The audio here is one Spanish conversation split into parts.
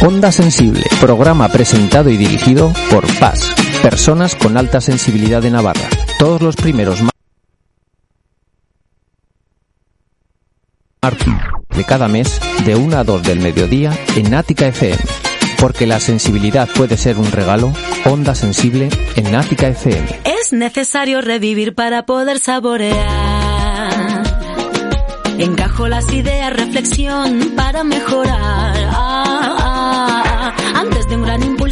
Onda Sensible, programa presentado y dirigido por Paz, personas con alta sensibilidad de Navarra. Todos los primeros martes de cada mes, de 1 a 2 del mediodía, en Ática FM. Porque la sensibilidad puede ser un regalo, Onda Sensible en Ática FM. Es necesario revivir para poder saborear. Encajo las ideas, reflexión para mejorar.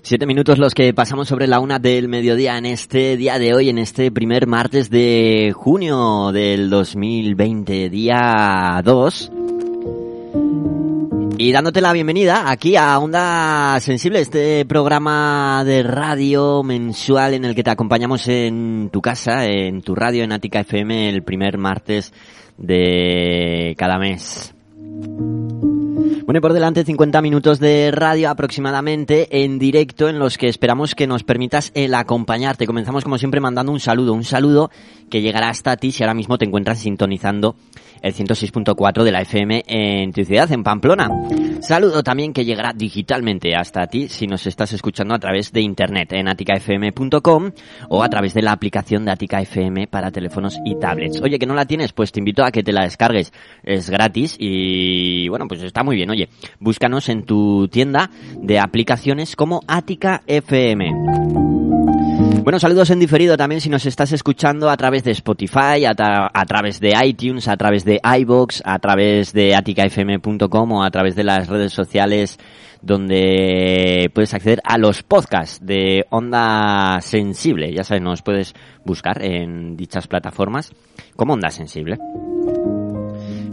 Siete minutos los que pasamos sobre la una del mediodía en este día de hoy, en este primer martes de junio del 2020, día 2. Y dándote la bienvenida aquí a Onda Sensible, este programa de radio mensual en el que te acompañamos en tu casa, en tu radio, en Ática FM, el primer martes de cada mes. Bueno, y por delante 50 minutos de radio aproximadamente en directo en los que esperamos que nos permitas el acompañarte. Comenzamos como siempre mandando un saludo, un saludo que llegará hasta ti si ahora mismo te encuentras sintonizando el 106.4 de la FM en tu ciudad, en Pamplona. Saludo también que llegará digitalmente hasta ti si nos estás escuchando a través de internet en aticafm.com o a través de la aplicación de Atica FM para teléfonos y tablets. Oye, que no la tienes, pues te invito a que te la descargues. Es gratis y bueno, pues está muy bien. Oye, búscanos en tu tienda de aplicaciones como Atica FM. Bueno, saludos en diferido también si nos estás escuchando a través de Spotify, a, a través de iTunes, a través de iBox, a través de aticafm.com o a través de las redes sociales donde puedes acceder a los podcasts de Onda Sensible. Ya sabes, nos puedes buscar en dichas plataformas como Onda Sensible.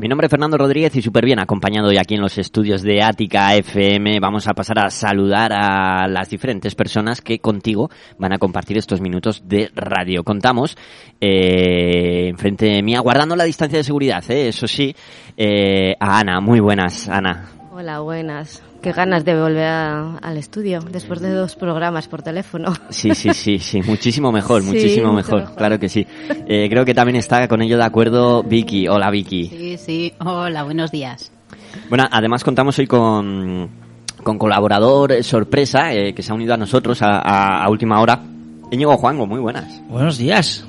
Mi nombre es Fernando Rodríguez y súper bien acompañado hoy aquí en los estudios de Ática FM. Vamos a pasar a saludar a las diferentes personas que contigo van a compartir estos minutos de radio. Contamos eh, enfrente de mí, guardando la distancia de seguridad, eh, eso sí, eh, a Ana. Muy buenas, Ana. Hola, buenas. Qué ganas de volver a- al estudio después de dos programas por teléfono. Sí, sí, sí, sí, muchísimo mejor, Sí, muchísimo mejor, mejor. claro que sí. Eh, creo que también está con ello de acuerdo Vicky. Hola Vicky. Sí, sí. Hola, buenos días. Bueno, además contamos hoy con, con colaborador eh, sorpresa eh, que se ha unido a nosotros a, a- a última hora. Íñigo Juango, muy buenas. Buenos días.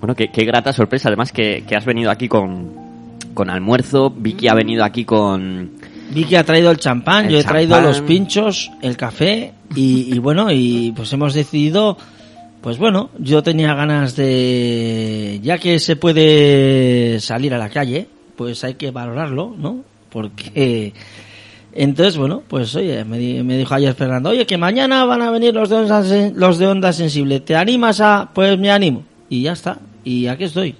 Bueno, qué, qué grata sorpresa, además que, que has venido aquí con, con almuerzo. Vicky ha venido aquí con... Vicky ha traído el champán, El yo he traído los pinchos, el café y, y bueno, y pues hemos decidido, pues bueno, yo tenía ganas de, ya que se puede salir a la calle, pues hay que valorarlo, ¿no? Porque entonces, bueno, pues oye, me, di- me dijo ayer Fernando, oye, que mañana van a venir los de onda, los de onda sensible, ¿te animas a? Pues me animo y ya está, y aquí estoy.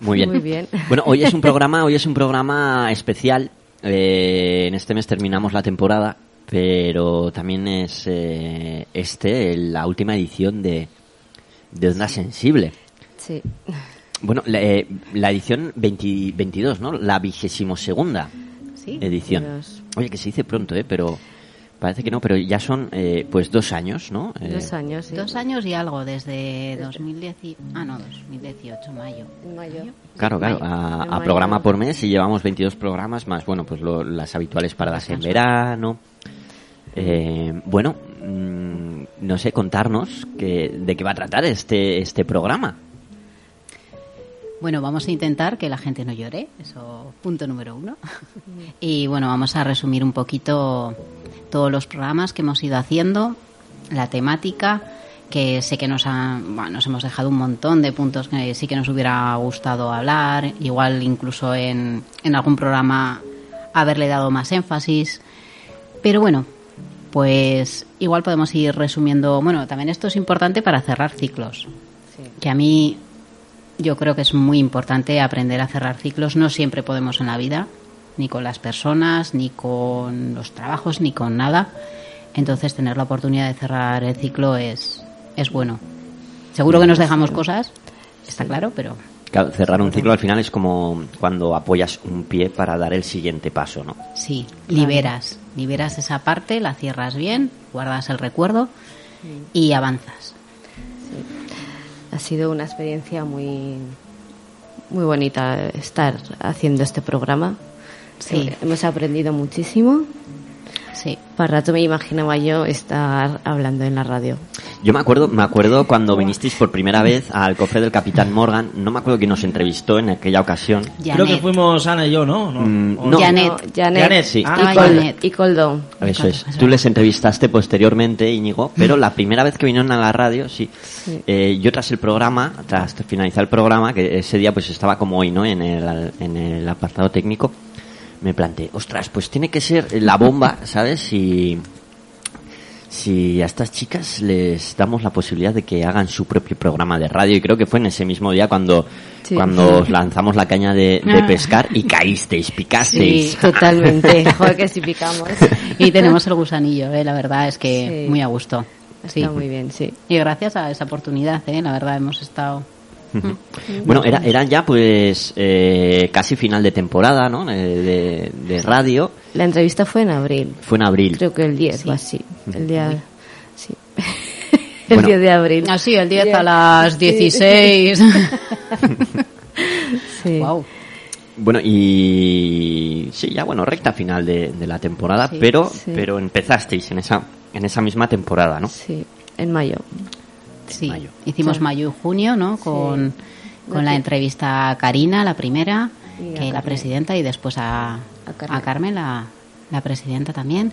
Muy bien. Muy bien. Bueno, hoy es un programa, hoy es un programa especial. Eh, en este mes terminamos la temporada, pero también es eh, este la última edición de, de Onda Sensible. Sí. Bueno, la, eh, la edición 20 22, ¿no? La vigésimo segunda Sí. edición. Dios. Oye, que se dice pronto, ¿eh? Pero parece que no, pero ya son eh, pues dos años, ¿no? Eh, Dos años, sí. Dos años y algo desde 2010. Ah, no, 2018, mayo. Mayo. Claro, claro, a, a programa por mes y llevamos 22 programas más, bueno, pues lo- las habituales paradas en verano. Eh, bueno, mm, no sé, contarnos que, de qué va a tratar este, este programa. Bueno, vamos a intentar que la gente no llore, eso punto número uno. Y bueno, vamos a resumir un poquito todos los programas que hemos ido haciendo, la temática, que sé que nos, han, bueno, nos hemos dejado un montón de puntos que sí que nos hubiera gustado hablar, igual incluso en, en algún programa haberle dado más énfasis. Pero bueno, pues igual podemos ir resumiendo. Bueno, también esto es importante para cerrar ciclos. Que a mí yo creo que es muy importante aprender a cerrar ciclos. No siempre podemos en la vida, ni con las personas, ni con los trabajos, ni con nada. Entonces tener la oportunidad de cerrar el ciclo es, es bueno. Seguro que nos dejamos cosas, está claro, pero Claro, cerrar un ciclo al final es como cuando apoyas un pie para dar el siguiente paso, ¿no? sí, liberas. Liberas esa parte, la cierras bien, guardas el recuerdo y avanzas. Ha sido una experiencia muy, muy bonita estar haciendo este programa. Sí. Eh, Hemos aprendido muchísimo. Sí. Para rato me imaginaba yo estar hablando en la radio. Yo me acuerdo, me acuerdo cuando vinisteis por primera vez al cofre del Capitán Morgan, no me acuerdo quién nos entrevistó en aquella ocasión. Creo que fuimos Ana y yo, ¿no? ¿No? Mm, ¿O no. Janet. No, Janet. Janet, sí. Y, Ah, Col- Janet. y Coldo. Eso es. Tú les entrevistaste posteriormente, Íñigo, pero la primera vez que vinieron a la radio, sí. Eh, yo tras el programa, tras finalizar el programa, que ese día pues estaba como hoy, ¿no? En el, en el apartado técnico, me planteé, ostras, pues tiene que ser la bomba, ¿sabes? Si, si a estas chicas les damos la posibilidad de que hagan su propio programa de radio, y creo que fue en ese mismo día cuando, Sí. cuando os lanzamos la caña de, de pescar y caísteis, picasteis. Sí, totalmente. Joder, que si picamos. Y tenemos el gusanillo, ¿eh? la verdad es que Sí. muy a gusto. Sí. Está muy bien, sí. Y gracias a esa oportunidad, ¿eh? la verdad hemos estado... Bueno, era, eran ya pues eh, casi final de temporada, ¿no? Eh, de, de radio. La entrevista fue en abril. Fue en abril. Creo que el 10 o así. El día... Sí. el Bueno. 10 de abril. Ah, sí, el 10 a Sí. las 16. Sí. wow. Bueno, y sí, ya bueno, recta final de, de la temporada, Sí, pero sí. pero empezasteis en esa en esa misma temporada, ¿no? Sí, en mayo. Sí, Mayo. hicimos Sí. mayo y junio, ¿no? Con, con la entrevista a Karina, la primera, Y que la presidenta, y después a, A Carmen. a Carmen, la, la presidenta también.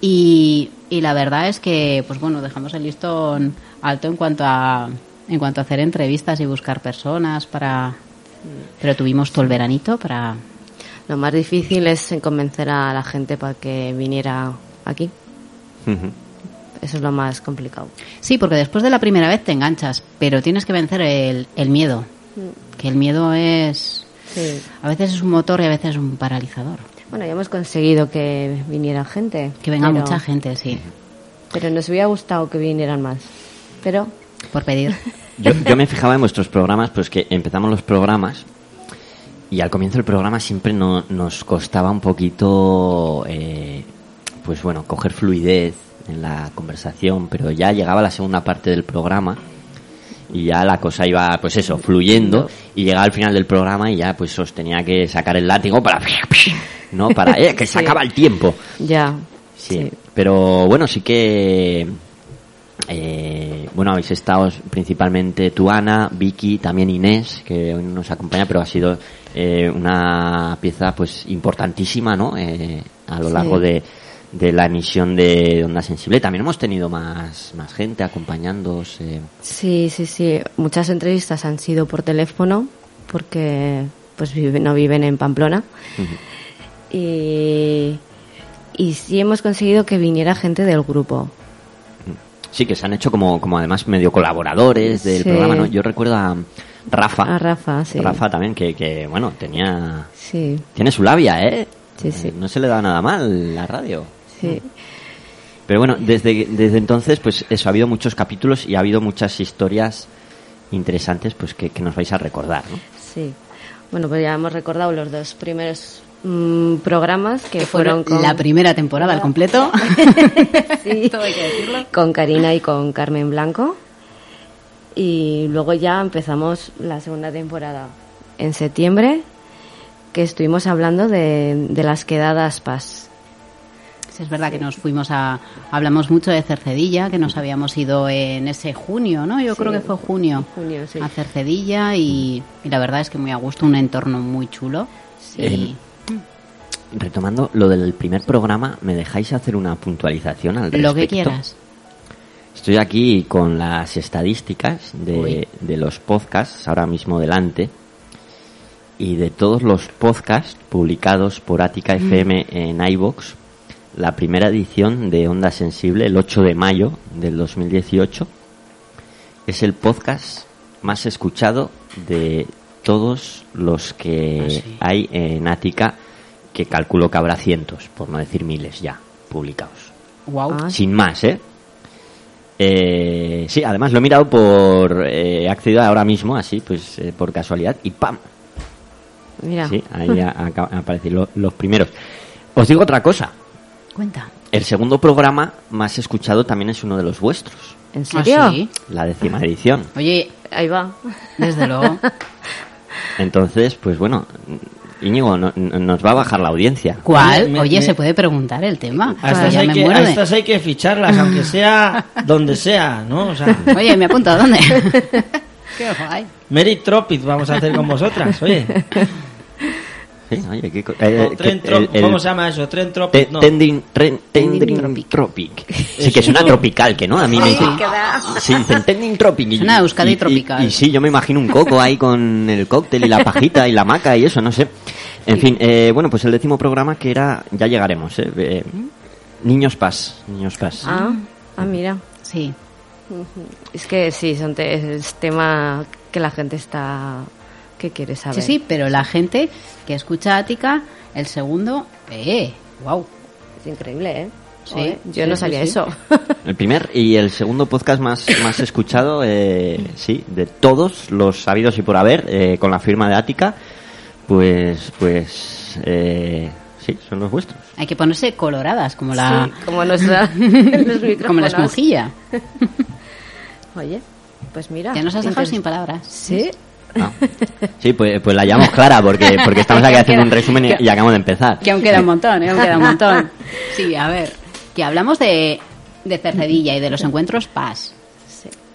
Y, y la verdad es que, pues bueno, dejamos el listón alto en cuanto a en cuanto a hacer entrevistas y buscar personas para... Pero tuvimos todo el veranito para... Lo más difícil es convencer a la gente para que viniera aquí. Ujú. Eso es lo más complicado. Sí, porque después de la primera vez te enganchas, pero tienes que vencer el, el miedo. Que el miedo es... Sí. A veces es un motor y a veces es un paralizador. Bueno, ya hemos conseguido que viniera gente. Que venga pero- mucha gente, sí. Pero nos hubiera gustado que vinieran más. Pero Por pedir. Yo, yo me fijaba en vuestros programas, pues que empezamos los programas y al comienzo del programa siempre no- nos costaba un poquito, eh, pues bueno, coger fluidez en la conversación, pero ya llegaba la segunda parte del programa y ya la cosa iba, pues eso, fluyendo y llegaba al final del programa y ya pues os tenía que sacar el látigo para, no, para, eh, que se Sí. acaba el tiempo. ya. Sí, pero bueno, sí que eh, bueno, habéis estado principalmente tú, Ana, Vicky, también Inés, que hoy no nos acompaña, pero ha sido eh, una pieza pues importantísima, ¿no? Eh, a lo Sí. largo de, de la emisión de Onda Sensible. También hemos tenido más, más gente acompañándoos. Sí, sí, sí. Muchas entrevistas han sido por teléfono porque pues vive- no viven en Pamplona. Y, y sí hemos conseguido que viniera gente del grupo. Sí, que se han hecho como, como además medio colaboradores del Sí. programa, ¿no? Yo recuerdo a Rafa. A Rafa, sí. Rafa también, que, que bueno, tenía... Sí, Tiene su labia, ¿eh? Sí, sí. Eh, No se le da nada mal la radio. Sí. Pero bueno, desde, desde entonces, pues eso, ha habido muchos capítulos y ha habido muchas historias interesantes pues que, que nos vais a recordar, ¿no? Sí. Bueno, pues ya hemos recordado los dos primeros mm, programas que, Que fueron fueron con, la primera temporada al completo. Sí. Todo hay que decirlo. con Karina y con Carmen Blanco. Y luego ya empezamos la segunda temporada en septiembre, que estuvimos hablando de, de las quedadas PAS. Sí, es verdad que nos fuimos a... Hablamos mucho de Cercedilla, que nos habíamos ido en ese junio, ¿no? Yo Sí. creo que fue junio. Junio, sí. A Cercedilla y, y la verdad es que muy a gusto, un entorno muy chulo. Y- Retomando lo del primer programa, ¿me dejáis hacer una puntualización al respecto? lo que quieras. Estoy aquí con las estadísticas de, de los podcasts ahora mismo delante y de todos los podcasts publicados por Ática Mm. FM en iBox. La primera edición de Onda Sensible, el 8 de mayo del 2018, es el podcast más escuchado de todos los que Ah, sí. hay en Ática, que calculo que habrá cientos, por no decir miles ya, publicados. Wow. Ah, Sin más, ¿eh? Eh, sí, además lo he mirado por... eh, he accedido ahora mismo, así, pues eh, por casualidad, y ¡pam! Mira. Sí, ahí aparecen lo- los primeros. Os digo otra cosa. Cuenta. El segundo programa más escuchado también es uno de los vuestros. ¿En ¿Ah, serio? sí? La décima edición. Oye, Ahí va. desde luego. Entonces, pues bueno, Íñigo, no- no- nos va a bajar la audiencia. ¿Cuál? Me- Oye, me- se puede preguntar el tema. A estas, Ya hay de- estas hay que ficharlas, aunque sea donde sea, ¿no? O sea, Oye, me apunto, ¿a dónde? Qué guay. Mary Tropic vamos a hacer con vosotras, oye. Sí, oye, qué co- eh, O tren que- Trop- el- el- ¿Cómo se llama eso? Tren Tropic, no. tren- Tropic. tropic. Sí, que suena tropical, que no, a mí me dicen. Sí, dicen tending tropic. y- Suena y- y- tropical. Y, sí, yo me imagino un coco ahí con el cóctel y la pajita y la maca y eso, no sé. En fin, eh, bueno, pues el décimo programa que era, ya llegaremos, eh, eh, Niños Paz, Niños Paz. Ah, ah, mira. Sí. Es que sí, son te- es tema que la gente está... que quiere saber? Sí, sí, pero la gente que escucha Ática, el segundo, eh, wow. Es increíble, ¿eh? Sí, yo sí, no sabía sí. eso. El primer y el segundo podcast más, más escuchado, eh, sí, de todos los sabidos y por haber, eh, con la firma de Ática, pues, pues, eh, sí, son los vuestros. Hay que ponerse coloradas, como la, Sí, como nuestra, como la esponjilla. Oye, pues mira. Ya nos has dejado sin palabras. Sí. Ah. Sí, pues, pues la llamamos Clara porque, porque estamos aquí haciendo un resumen y, y acabamos de empezar. Que aún queda un montón, ¿eh? aún queda un montón. Sí, a ver, que hablamos de, de Cercedilla y de los encuentros PAS.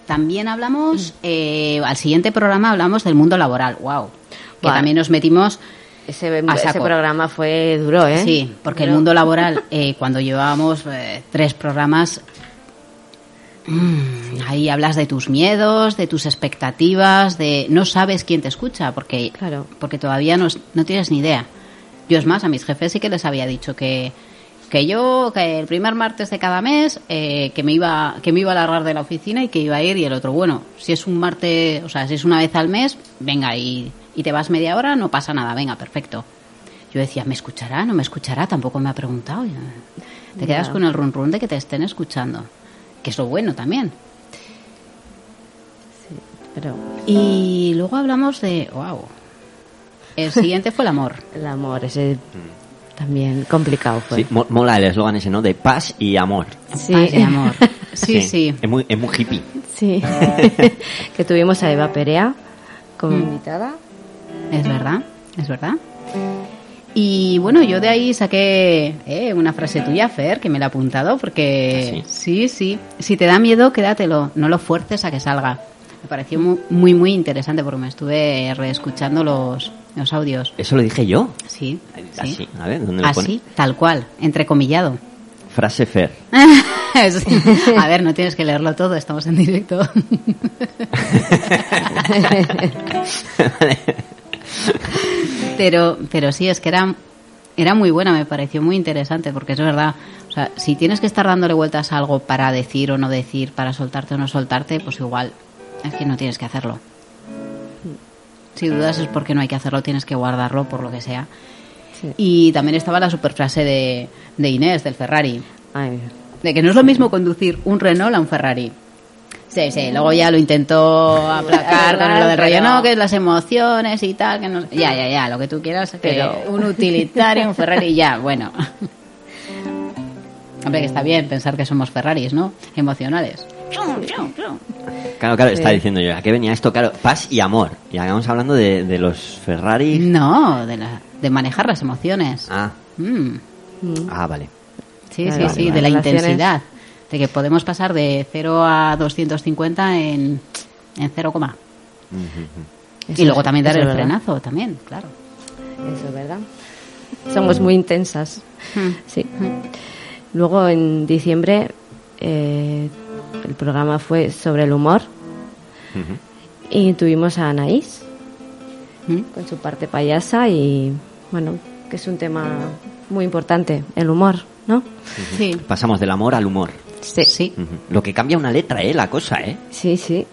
También hablamos, eh, al siguiente programa hablamos del mundo laboral, wow. Que también nos metimos, Ese, A ese saco. programa fue duro, ¿eh? sí, porque el mundo laboral, eh, cuando llevábamos eh, tres programas, mm, ahí hablas de tus miedos, de tus expectativas, de no sabes quién te escucha, porque, Claro. porque todavía no, no tienes ni idea. Yo es más, a mis jefes sí que les había dicho que, que yo, que el primer martes de cada mes, eh, que me iba, que me iba a largar de la oficina y que iba a ir y el otro, bueno, si es un martes, o sea, si es una vez al mes, venga y, y te vas media hora, no pasa nada, venga, perfecto. Yo decía, ¿me escuchará? ¿No me escuchará? Tampoco me ha preguntado. Te quedas con el run run de que te estén escuchando, que es lo bueno también. Pero Y luego hablamos de, wow, el siguiente fue el amor. el amor, ese también complicado fue. Sí, mola el eslogan ese, ¿no? De paz y amor. Sí. Paz y amor. Sí, sí. Es muy, es muy hippie. Sí. que tuvimos a Eva Perea como Mm. invitada. Es verdad, es verdad. Y bueno, yo de ahí saqué eh, una frase tuya, Fer, que me la he apuntado, porque ¿Ah, sí, sí, si te da miedo, quédatelo, no lo fuerces a que salga. Me pareció mu- muy, muy interesante porque me estuve reescuchando los, los audios. Eso lo dije yo. Sí, Así, sí. a ver, ¿dónde lo pone? Así, tal cual, entrecomillado. Frase Fer. Sí. A ver, no tienes que leerlo todo, estamos en directo. pero, pero sí, es que era, era muy buena, me pareció muy interesante, porque es verdad. O sea, si tienes que estar dándole vueltas a algo para decir o no decir, para soltarte o no soltarte, pues igual es que no tienes que hacerlo. Si dudas es porque no hay que hacerlo, tienes que guardarlo por lo que sea. Sí. Y también estaba la superfrase de, de Inés, del Ferrari. Ay. De que no es lo mismo conducir un Renault a un Ferrari. Sí, sí, luego ya lo intentó aplacar con lo del rollo, no, que es las emociones y tal, que no sé. Ya, ya, ya, lo que tú quieras, pero un utilitario, un Ferrari, ya, bueno. Hombre, que está bien pensar que somos Ferraris, ¿no? Emocionales. Claro, claro, está diciendo yo. ¿A qué venía esto? Claro, paz y amor. Y acabamos hablando de, de los Ferrari. No, de, la, de manejar las emociones. Ah, Mm. ah, vale. Sí, Claro, sí, vale, sí, vale. de la Relaciones. intensidad. De que podemos pasar de 0 a 250 en, en 0, coma. Eso y luego es- también dar el verdad. frenazo, también, claro. Eso es verdad. Somos muy intensas. Mm. Sí. Luego en diciembre eh, el programa fue sobre el humor y tuvimos a Anaís Mm. con su parte payasa y bueno, que es un tema muy importante, el humor, ¿no? Sí, Pasamos del amor al humor. Sí, sí. Lo que cambia una letra, ¿eh? La cosa, ¿eh? sí, sí.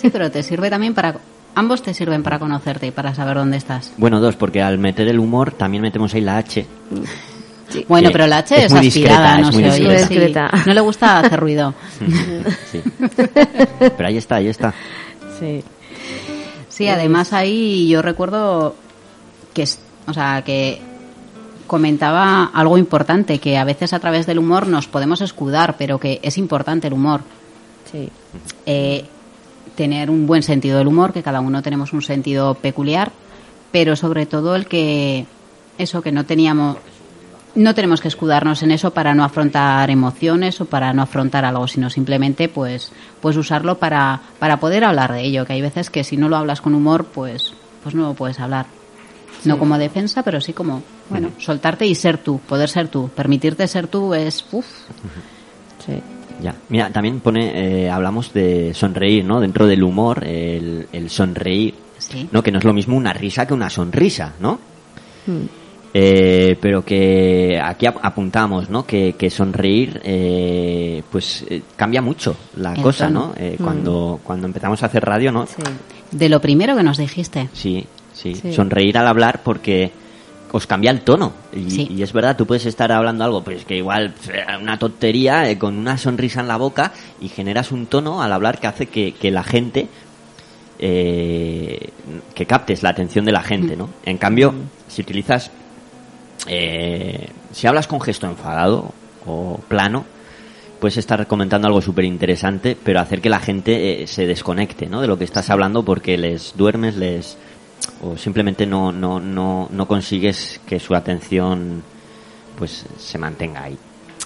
Sí, pero te sirve también para... Ambos te sirven para conocerte y para saber dónde estás. Bueno, dos, porque al meter el humor también metemos ahí la H. Bueno, pero la H es es, muy aspirada, discreta, no es muy se oye. discreta. sí. Discreta. No le gusta hacer ruido. Sí. Pero ahí está, ahí está. sí. Sí, además ahí yo recuerdo que, es- o sea, que comentaba algo importante, que a veces a través del humor nos podemos escudar, pero que es importante el humor. Sí. Eh, tener un buen sentido del humor, que cada uno tenemos un sentido peculiar, pero sobre todo el que eso que no teníamos no tenemos que escudarnos en eso para no afrontar emociones o para no afrontar algo, sino simplemente pues pues usarlo para, para poder hablar de ello, que hay veces que si no lo hablas con humor, pues pues no lo puedes hablar. No como defensa, pero sí como, bueno, soltarte y ser tú, poder ser tú, permitirte ser tú es uf, Sí. Ya. Mira, también pone, eh, hablamos de sonreír, ¿no? Dentro del humor, el, el sonreír, sí. ¿no? Que no es lo mismo una risa que una sonrisa, ¿no? Mm. Eh, pero que aquí ap- apuntamos, ¿no? Que, que sonreír, eh, pues eh, cambia mucho la El cosa, tono. ¿no? Eh, Cuando, cuando empezamos a hacer radio, ¿no? Sí. De lo primero que nos dijiste. Sí, sí, Sí. Sonreír al hablar porque os cambia el tono. Y, Sí. y es verdad, tú puedes estar hablando algo, pues que igual una tontería, eh, con una sonrisa en la boca, y generas un tono al hablar que hace que, que la gente, eh, que captes la atención de la gente, ¿no? En cambio, si utilizas, eh, si hablas con gesto enfadado o plano, puedes estar comentando algo súper interesante, pero hacer que la gente eh, se desconecte, ¿no? De lo que estás hablando porque les duermes, les o simplemente no no no no consigues que su atención pues se mantenga ahí.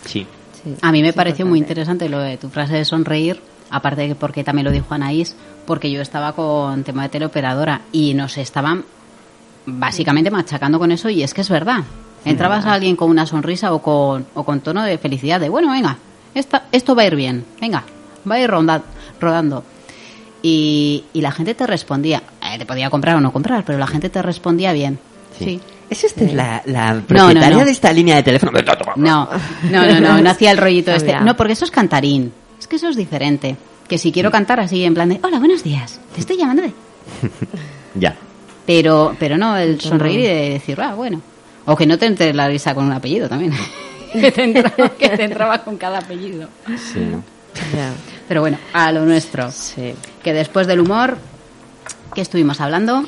Sí. sí. A mí me pareció muy interesante lo de tu frase de sonreír, aparte de que porque también lo dijo Anaís, porque yo estaba con tema de teleoperadora y nos estaban básicamente machacando con eso y es que es verdad. Entrabas a alguien con una sonrisa o con, o con tono de felicidad, de bueno, venga, esta, esto va a ir bien, venga, va a ir ronda- rodando. Y, y la gente te respondía, te podía comprar o no comprar, pero la gente te respondía bien. Sí. ¿Es esta la, la no, propietaria no. de esta línea de teléfono? No, no, no, no, no hacía el rollito este. No, porque eso es cantarín. Es que eso es diferente. Que si quiero cantar así en plan de, hola, buenos días, te estoy llamando de... Ya. Pero, pero no, el sonreír y de decir, ah, bueno. O que no te entre la risa con un apellido también. que, te entraba, que te entraba con cada apellido. Sí, ¿no? Pero bueno, a lo nuestro. Sí. Que después del humor, ¿qué estuvimos hablando?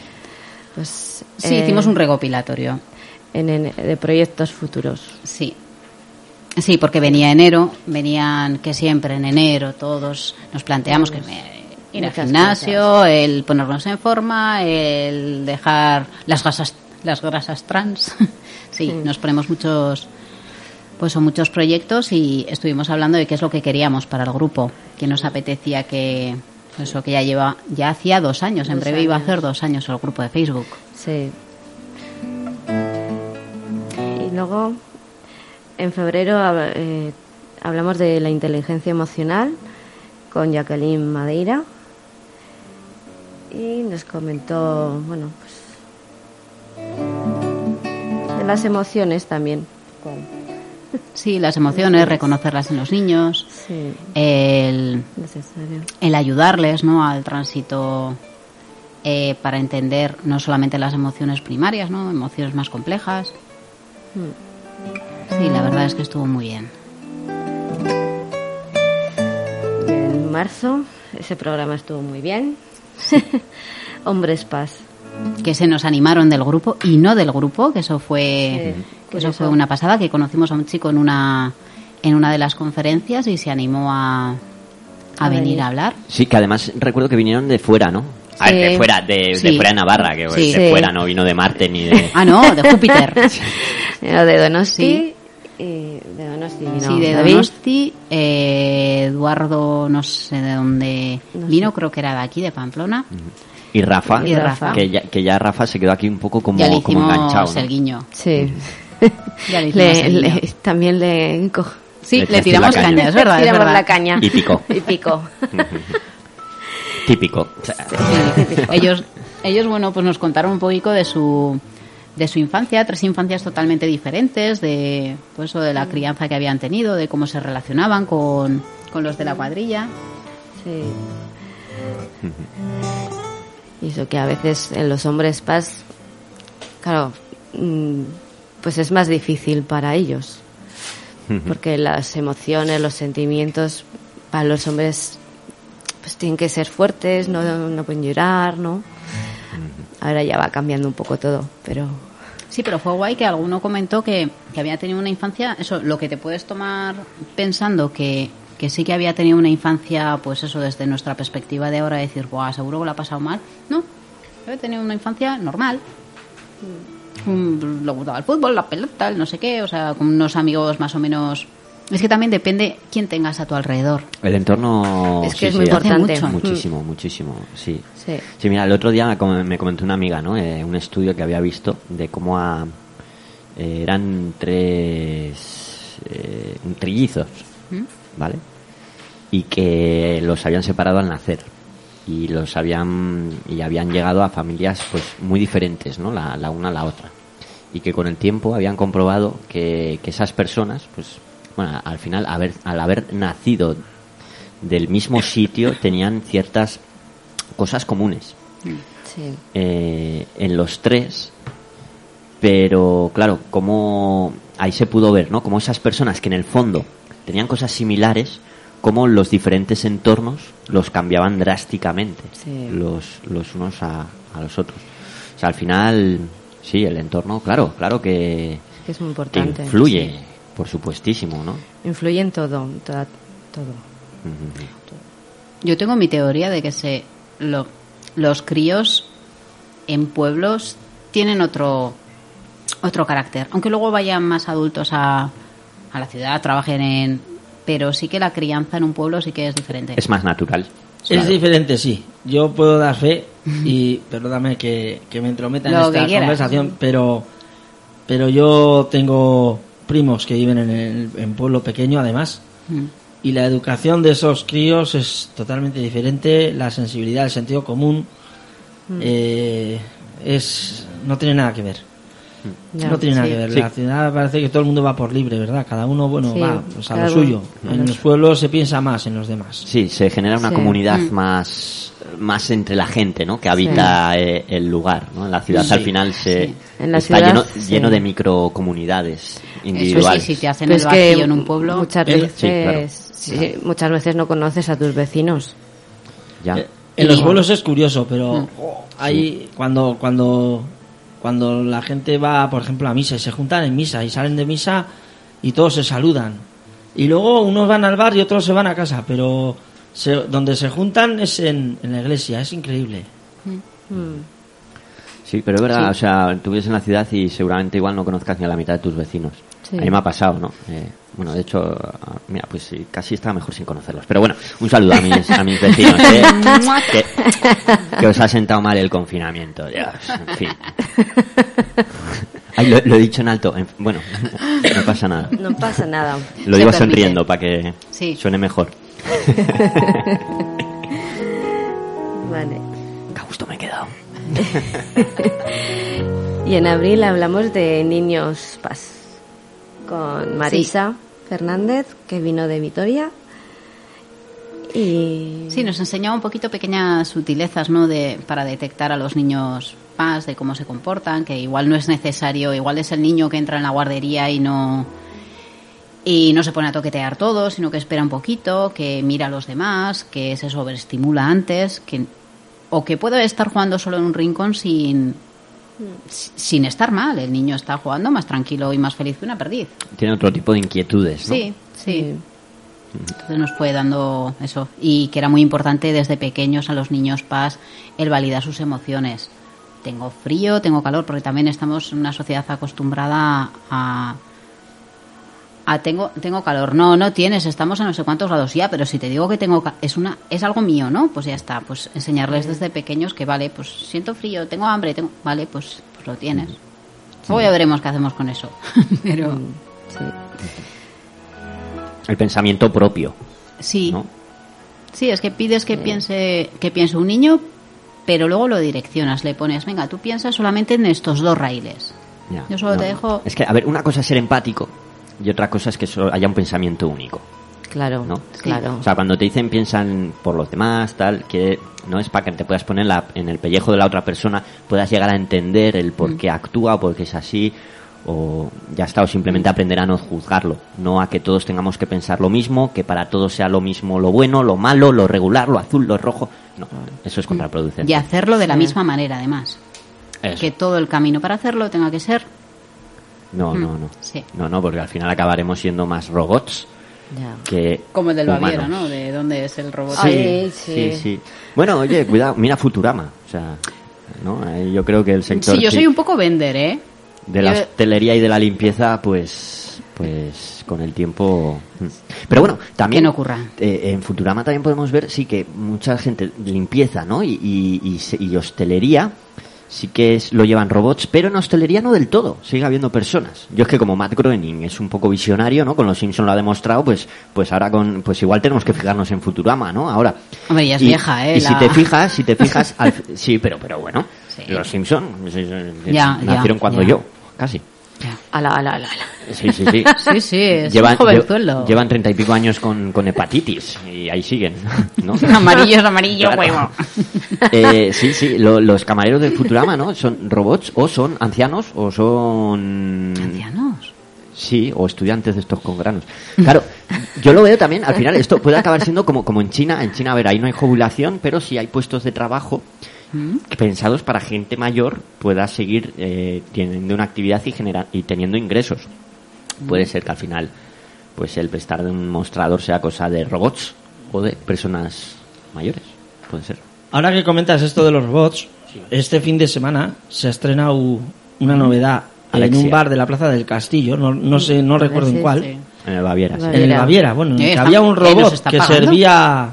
Pues, Sí, eh, hicimos un recopilatorio. en, en- de proyectos futuros. Sí. Sí, porque venía enero, venían que siempre en enero todos nos planteamos que me- ir al gimnasio, el ponernos en forma, el dejar las grasas, las grasas trans. sí, nos ponemos muchos pues son muchos proyectos y estuvimos hablando de qué es lo que queríamos para el grupo, que nos apetecía que eso que ya lleva, ya hacía dos años, en breve iba a hacer dos años el grupo de Facebook. Sí. Y luego, en febrero eh, hablamos de la inteligencia emocional con Jacqueline Madeira y nos comentó, bueno, pues de las emociones también. Con Sí, las emociones, reconocerlas en los niños, Sí, el, necesario. el ayudarles ¿no? al tránsito eh, para entender no solamente las emociones primarias, ¿no? emociones más complejas. Sí, la verdad es que estuvo muy bien. En marzo ese programa estuvo muy bien. Hombres Paz. Que se nos animaron del grupo y no del grupo, que eso fue, Sí, que eso fue una pasada, que conocimos a un chico en una, en una de las conferencias y se animó a, a, A venir venir. a hablar. Sí, que además recuerdo que vinieron de fuera, ¿no? A ver, Sí. de fuera, de, de fuera de Navarra, que Sí. de Sí. fuera no vino de Marte ni de... Ah, no, de Júpiter. De Donosti. De Donosti vino sí, de David. Donosti. eh, Eduardo, no sé de dónde No vino, sé. creo que era de aquí, de Pamplona. Y Rafa, Y Rafa. Que, ya, que ya Rafa se quedó aquí un poco como, ya le como enganchado. ¿no? el guiño. Sí. Ya le hicimos Le- el le- guiño. también le Sí, Le le, tiramos caña. caña, es verdad, es tiramos verdad. la caña. Y picó. Y picó. Típico. O sea, Sí. ellos, ellos, bueno, pues nos contaron un poquito de su de su infancia, tres infancias totalmente diferentes, de pues de la crianza que habían tenido, de cómo se relacionaban con, con los de la cuadrilla. Sí. Y eso que a veces en los hombres paz, claro, mm, pues es más difícil para ellos. Porque las emociones, los sentimientos, para los hombres, pues tienen que ser fuertes, no, no pueden llorar, ¿no? Ahora ya va cambiando un poco todo, pero Sí, pero fue guay que alguno comentó que, que había tenido una infancia, eso, lo que te puedes tomar pensando que, que sí que había tenido una infancia, pues eso, desde nuestra perspectiva de ahora, decir, guau, seguro que lo ha pasado mal. No, había tenido una infancia normal. Mm, Le gustaba el fútbol, la pelota, el no sé qué, o sea, con unos amigos más o menos... Es que también depende quién tengas a tu alrededor. el entorno... Es que sí, es muy sí, importante. mucho. Muchísimo, muchísimo, sí. sí. Sí, mira, el otro día me com- me comentó una amiga, ¿no? Eh, un estudio que había visto de cómo a, eh, eran tres eh, trillizos, ¿vale? Y que los habían separado al nacer y los habían y habían llegado a familias pues muy diferentes, ¿no? La, la una a la otra y que con el tiempo habían comprobado que, que esas personas, pues, bueno, al final haber, al haber nacido del mismo sitio tenían ciertas cosas comunes Sí. eh, en los tres, pero claro, como ahí se pudo ver, ¿no? Como esas personas que en el fondo tenían cosas similares, como los diferentes entornos los cambiaban drásticamente, Sí. los, los unos a, a los otros. O sea, al final, sí, el entorno, claro, claro que, Que es muy importante. influye, sí. por supuestísimo, ¿no? Influye en todo, toda- todo. Yo tengo mi teoría de que se lo- los críos en pueblos tienen otro otro carácter, aunque luego vayan más adultos a, a la ciudad, trabajen en pero sí que la crianza en un pueblo sí que es diferente. Es más natural. Es diferente, sí. Yo puedo dar fe y perdóname que, que me entrometa en Lo esta conversación, pero pero yo tengo primos que viven en el en pueblo pequeño además Mm. y la educación de esos críos es totalmente diferente, la sensibilidad, el sentido común eh, es no tiene nada que ver. Ya, no tiene nada sí. que ver. Sí. La ciudad parece que todo el mundo va por libre, ¿verdad? Cada uno, bueno, Sí, va pues, a lo suyo. En lo los pueblos se piensa más en los demás. Sí, se genera una Sí. comunidad Mm. más más entre la gente, ¿no? Que habita eh, el lugar, ¿no? En la ciudad Sí. al final se Sí. En la está ciudad, lleno, sí. lleno de microcomunidades Eso sí, individuales. si te hacen Pero el es que vacío en un pueblo. muchas El- veces, Sí, claro. sí, muchas veces no conoces a tus vecinos. Ya. Eh, En los pueblos es curioso, pero Mm. oh, hay cuando cuando cuando la gente va, por ejemplo, a misa y se juntan en misa y salen de misa y todos se saludan. Y luego unos van al bar y otros se van a casa, pero se- donde se juntan es en, en la iglesia, es increíble. Sí, pero es verdad, Sí. o sea, tú vives en la ciudad y seguramente igual no conozcas ni a la mitad de tus vecinos. Sí. A mí me ha pasado, ¿no? Eh, bueno, de hecho, mira, pues sí, casi está mejor sin conocerlos. Pero bueno, un saludo a mis, a mis vecinos, ¿eh? que, que os ha sentado mal el confinamiento, ya, en fin. Ay, lo, lo he dicho en alto. En- Bueno, no pasa nada. No pasa nada. Lo Se digo permite. sonriendo para que Sí. suene mejor. Vale. Qué gusto me he quedado. Y en abril hablamos de niños paz con Marisa Fernández, que vino de Vitoria. Y Sí, nos enseñaba un poquito pequeñas sutilezas, ¿no? De, para detectar a los niños más, de cómo se comportan, que igual no es necesario, igual es el niño que entra en la guardería y no y no se pone a toquetear todo, sino que espera un poquito, que mira a los demás, que se sobreestimula antes, que o que puede estar jugando solo en un rincón sin sin estar mal. El niño está jugando más tranquilo y más feliz que una perdiz. Tiene otro tipo de inquietudes, ¿no? Sí, sí. Entonces nos fue dando eso. Y que era muy importante desde pequeños a los niños paz el validar sus emociones. Tengo frío, tengo calor, porque también estamos en una sociedad acostumbrada a. a tengo, tengo calor. No, no tienes, estamos a no sé cuántos grados ya, pero si te digo que tengo. ca- es, una, es algo mío, ¿no? Pues ya está. Pues enseñarles desde pequeños que, vale, pues siento frío, tengo hambre, tengo. Vale, pues, pues lo tienes. Luego ya veremos qué hacemos con eso. pero. sí. El pensamiento propio, Sí. ¿no? Sí, es que pides que piense que piense un niño, pero luego lo direccionas, le pones, venga, tú piensas solamente en estos dos raíles. Ya, Yo solo no, te dejo... Es que, a ver, una cosa es ser empático y otra cosa es que solo haya un pensamiento único, Claro, ¿no? claro. O sea, cuando te dicen piensan por los demás, tal, que no es para que te puedas poner la- en el pellejo de la otra persona, puedas llegar a entender el por qué actúa, por qué es así, o ya está, o simplemente aprender a no juzgarlo, no a que todos tengamos que pensar lo mismo, que para todos sea lo mismo lo bueno, lo malo, lo regular, lo azul, lo rojo. No, eso es contraproducente. Y hacerlo de la misma manera, además. Eso. Que todo el camino para hacerlo tenga que ser... No, Mm, no, no. sí. No, no, porque al final acabaremos siendo más robots Ya. que Como el del Baviera, humanos. ¿no? De dónde es el robot. Sí, Ay, sí, sí. sí. Bueno, oye, cuidado, mira Futurama. O sea, ¿no? Eh, yo creo que el sector Sí, yo sí, soy un poco vender, ¿eh? de la hostelería y de la limpieza, pues, pues con el tiempo. mm. Pero bueno, también Que no ocurra. eh, en Futurama también podemos ver, sí, que mucha gente limpieza, ¿no? Y, y, y se- y hostelería sí que es, lo llevan robots, pero en hostelería no del todo, sigue habiendo personas. Yo es que como Matt Groening es un poco visionario, ¿no? Con los Simpson lo ha demostrado, pues, pues ahora con, pues igual tenemos que fijarnos en Futurama, ¿no? Ahora. Hombre, ya es Y- vieja, ¿eh? Y si te fijas, si te fijas, al- sí, pero, pero bueno, Sí. los Simpson Ya, nacieron ya, cuando ya. yo, casi. Ala, ala, ala, ala. Sí, sí, sí. Sí, sí, es Llevan, un llevan treinta y pico años con, con hepatitis y ahí siguen, ¿no? Amarillo es amarillo, Claro. huevo. Eh, sí, sí, lo- los camareros de Futurama, ¿no? Son robots o son ancianos o son... Ancianos. Sí, o estudiantes de estos con granos. Claro, yo lo veo también, al final esto puede acabar siendo como, como en China. En China, a ver, ahí no hay jubilación, pero sí hay puestos de trabajo pensados para gente mayor pueda seguir eh, teniendo una actividad y, genera- y teniendo ingresos. Puede ser que al final pues el prestar de un mostrador sea cosa de robots o de personas mayores. Puede ser. Ahora que comentas esto de los robots, este fin de semana se ha estrenado una novedad en un bar de la Plaza del Castillo, no, no sé, no recuerdo en cuál, Sí. En el Baviera, sí. en el Baviera. Bueno, Eh, había un eh, ¿nos robot que servía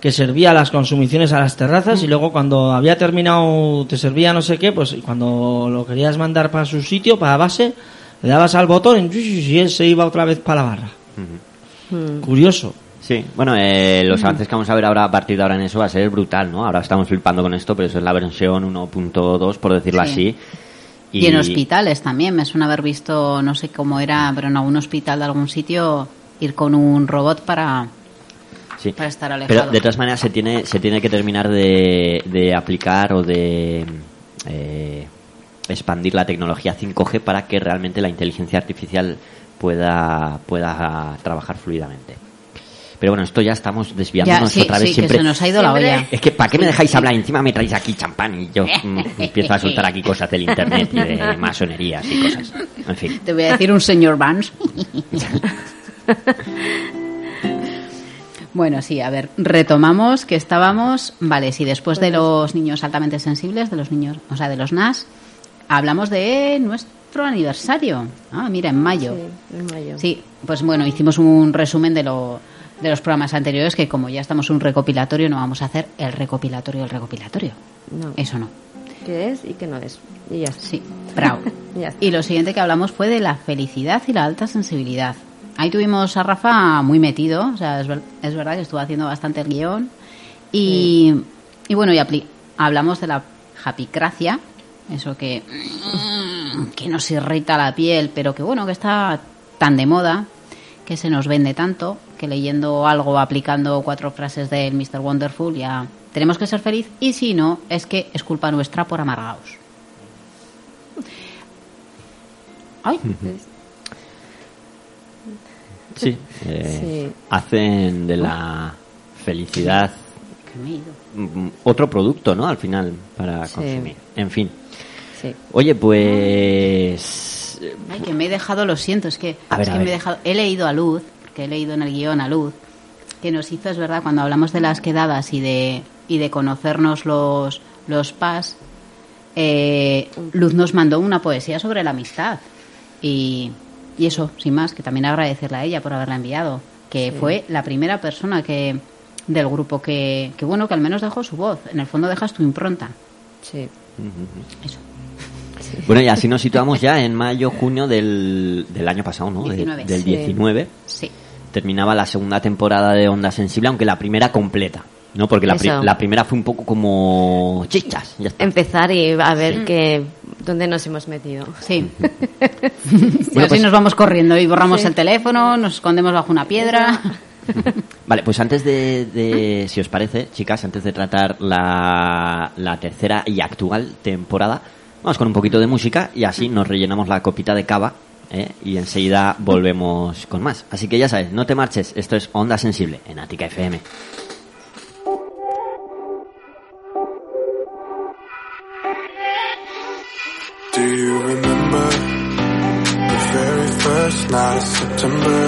que servía las consumiciones a las terrazas y luego cuando había terminado te servía no sé qué, pues cuando lo querías mandar para su sitio, para base, le dabas al botón y él se iba otra vez para la barra. Curioso. Sí, bueno, eh, los avances que vamos a ver ahora a partir de ahora en eso va a ser brutal, ¿no? Ahora estamos flipando con esto, pero eso es la versión 1.2, por decirlo Sí. así. Y... en hospitales también, me suena haber visto, no sé cómo era, pero en algún hospital de algún sitio, ir con un robot para... Sí. para estar alejado. Pero de todas maneras se tiene, se tiene que terminar de, de aplicar o de eh, expandir la tecnología 5G para que realmente la inteligencia artificial pueda, pueda trabajar fluidamente. Pero bueno, esto ya estamos desviándonos Ya, sí, otra vez sí, que siempre. se nos ha ido la olla. Es que, ¿para qué me dejáis sí. hablar? Encima me traéis aquí champán y yo mm, empiezo a soltar aquí cosas del internet y de masonerías y cosas. En fin. Te voy a decir un señor Vance. Bueno, sí, a ver, retomamos que estábamos, vale, sí, después de los niños altamente sensibles, de los niños, o sea, de los NAS, hablamos de nuestro aniversario. Ah, mira, en mayo. Sí, en mayo. Sí, pues bueno, hicimos un resumen de lo de los programas anteriores que como ya estamos un recopilatorio no vamos a hacer el recopilatorio del recopilatorio. No. Eso no. Qué es y qué no es. Y ya está. Sí, bravo. Ya está. Y lo siguiente que hablamos fue de la felicidad y la alta sensibilidad. Ahí tuvimos a Rafa muy metido, o sea, es, ver- es verdad que estuvo haciendo bastante el guion. Y, y bueno, y apli- hablamos de la japicracia, eso que, que nos irrita la piel, pero que bueno, que está tan de moda, que se nos vende tanto, que leyendo algo, aplicando cuatro frases del Mr. Wonderful, ya tenemos que ser feliz, y si no, es que es culpa nuestra por amargaos. Ay, Sí, eh, Sí. hacen de la felicidad que otro producto, ¿no? Al final, para Sí. consumir. En fin. Sí. Oye, pues... Ay, que me he dejado, lo siento, es que, A ver, es a que ver. me he dejado, he leído a Luz, porque he leído en el guion a Luz, que nos hizo, es verdad, cuando hablamos de las quedadas y de, y de conocernos los, los PAS, eh, Luz nos mandó una poesía sobre la amistad. Y, y eso, sin más, que también agradecerle a ella por haberla enviado, que fue la primera persona que del grupo que, que, bueno, que al menos dejó su voz. En el fondo dejas tu impronta. Sí. Eso. Bueno, y así nos situamos ya en mayo, junio del, del año pasado, ¿no? De- 19. del Sí. 19. Sí. Terminaba la segunda temporada de Onda Sensible, aunque la primera completa, ¿no? Porque la, pri- Eso. la primera fue un poco como chichas, ya está. Empezar y a ver que dónde nos hemos metido. Sí. Bueno, así pues- nos vamos corriendo y borramos Sí. el teléfono, nos escondemos bajo una piedra. Vale, pues antes de, de- si os parece, chicas, antes de tratar la, la tercera y actual temporada, vamos con un poquito de música y así nos rellenamos la copita de cava ¿eh? y enseguida volvemos con más. Así que ya sabes, no te marches, esto es Onda Sensible en Ática FM. Do you remember the very first night of September?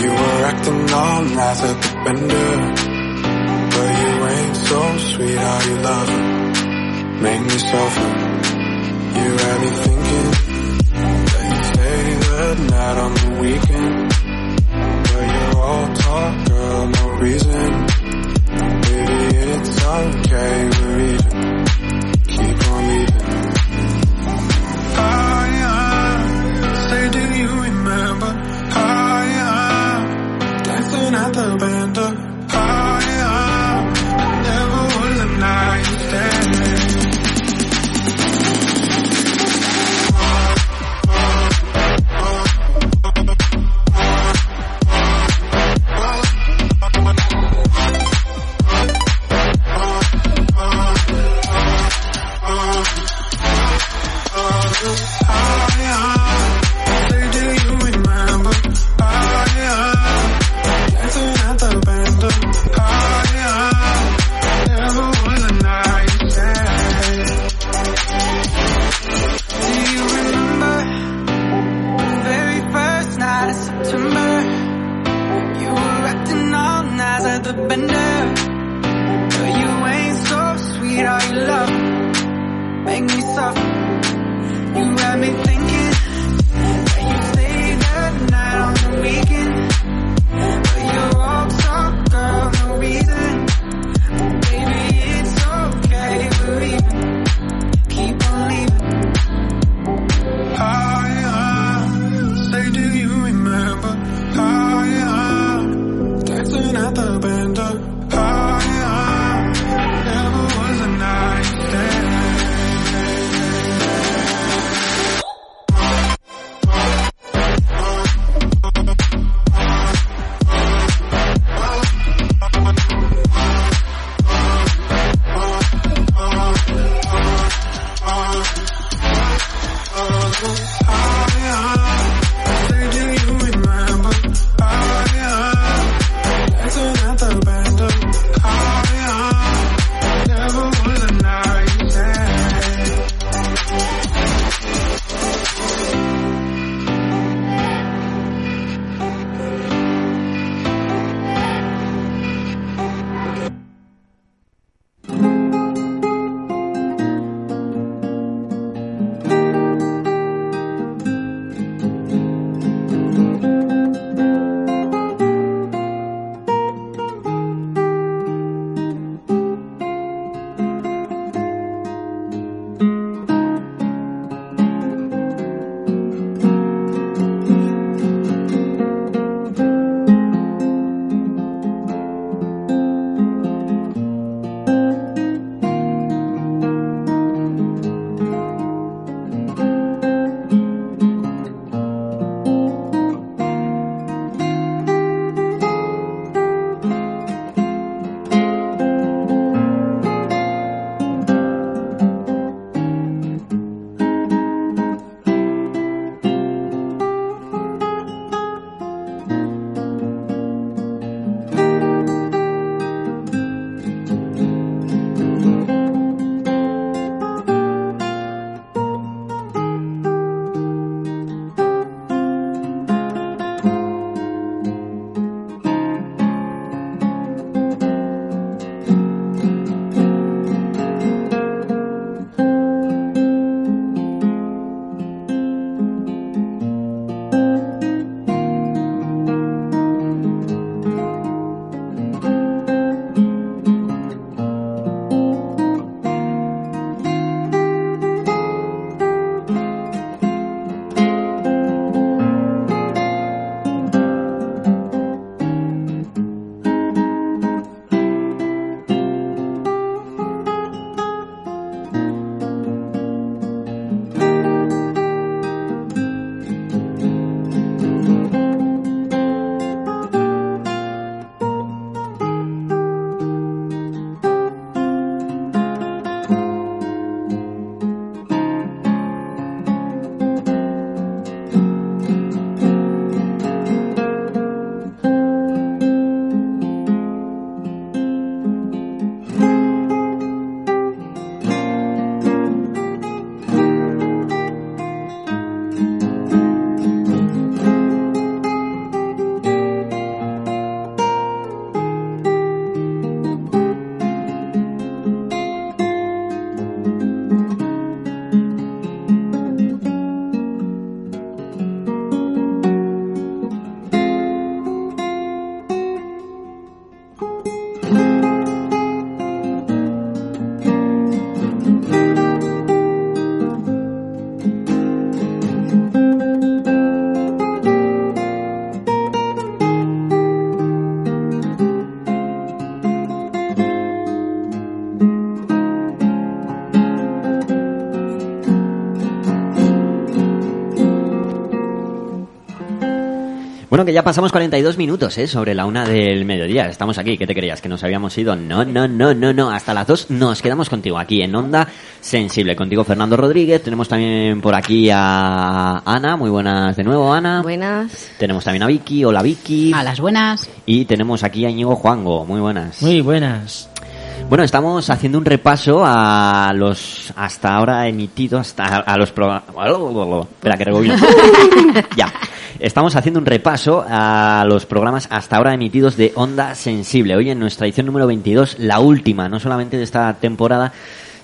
You were acting all nice at the bender, but you ain't so sweet. How you love make me suffer. You had me thinking that you stay the night on the weekend, but you're all talk, girl, no reason. Baby, it's okay, we're even. the bender. Bueno, que ya pasamos 42 minutos, ¿eh? Sobre la una del mediodía. Estamos aquí. ¿Qué te creías? ¿Que nos habíamos ido? No, no, no, no, no. Hasta las dos nos quedamos contigo aquí en Onda Sensible. Contigo Fernando Rodríguez. Tenemos también por aquí a Ana. Muy buenas de nuevo, Ana. Buenas. Tenemos también a Vicky. Hola, Vicky. A las buenas. Y tenemos aquí a Íñigo Juango. Muy buenas. Muy buenas. Bueno, estamos haciendo un repaso a los hasta ahora emitidos, hasta a los programas... Espera, que rebobino. ya. Estamos haciendo un repaso a los programas hasta ahora emitidos de Onda Sensible. Hoy en nuestra edición número 22, la última, no solamente de esta temporada,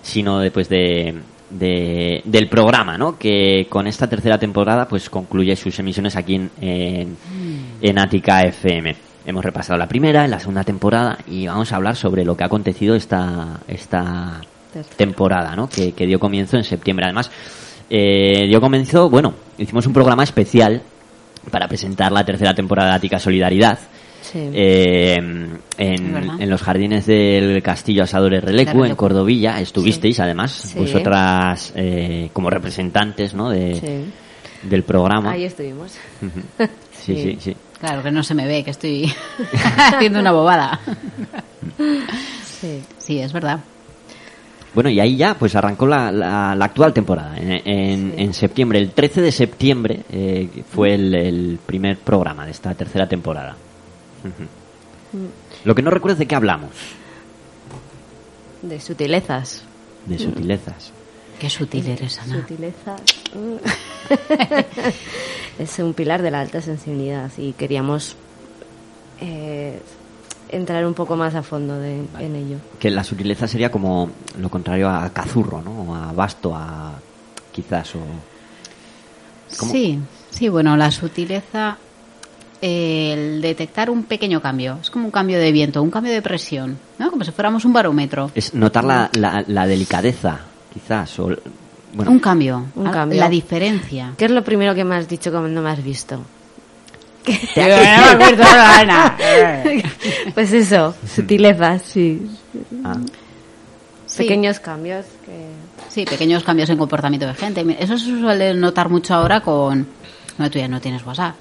sino después de, de- del programa, ¿no? Que con esta tercera temporada, pues concluye sus emisiones aquí en, en, en Ática FM. Hemos repasado la primera, la segunda temporada y vamos a hablar sobre lo que ha acontecido esta, esta temporada, ¿no? Que, que dio comienzo en septiembre. Además, eh, dio comienzo, bueno, hicimos un programa especial para presentar la tercera temporada de Ática Solidaridad. Sí. eh, en, los jardines del Castillo Asadores Relecu, en. Cordovilla. Estuvisteis, además, Sí. vosotras eh, como representantes ¿no? de, Sí. del programa. Ahí estuvimos. Sí, sí, Sí. sí. Claro que no se me ve, que estoy haciendo una bobada. Sí. Sí, es verdad. Bueno, y ahí ya pues arrancó la, la, la actual temporada. En, en, en septiembre, el 13 de septiembre, eh, fue el, el primer programa de esta tercera temporada. Lo que no recuerdo es de qué hablamos, De sutilezas. de sutilezas. Qué sutil eres, Ana. Sutilezas. es un pilar de la alta sensibilidad y queríamos eh, entrar un poco más a fondo de- en ello. Que la sutileza sería como lo contrario a cazurro, ¿no? A basto, a quizás o... ¿Cómo? Sí, sí, bueno, la sutileza, eh, el detectar un pequeño cambio, es como un cambio de viento, un cambio de presión, ¿no? Como si fuéramos un barómetro. Es notar la, la, la delicadeza, quizás, o... Bueno, un cambio, Un cambio. la diferencia. ¿Qué es lo primero que me has dicho cuando me has visto? pues eso, sutilezas, sí. ah, Sí. Pequeños cambios que... Sí, pequeños cambios en comportamiento de gente. Eso se suele notar mucho ahora con... No, tú ya no tienes WhatsApp.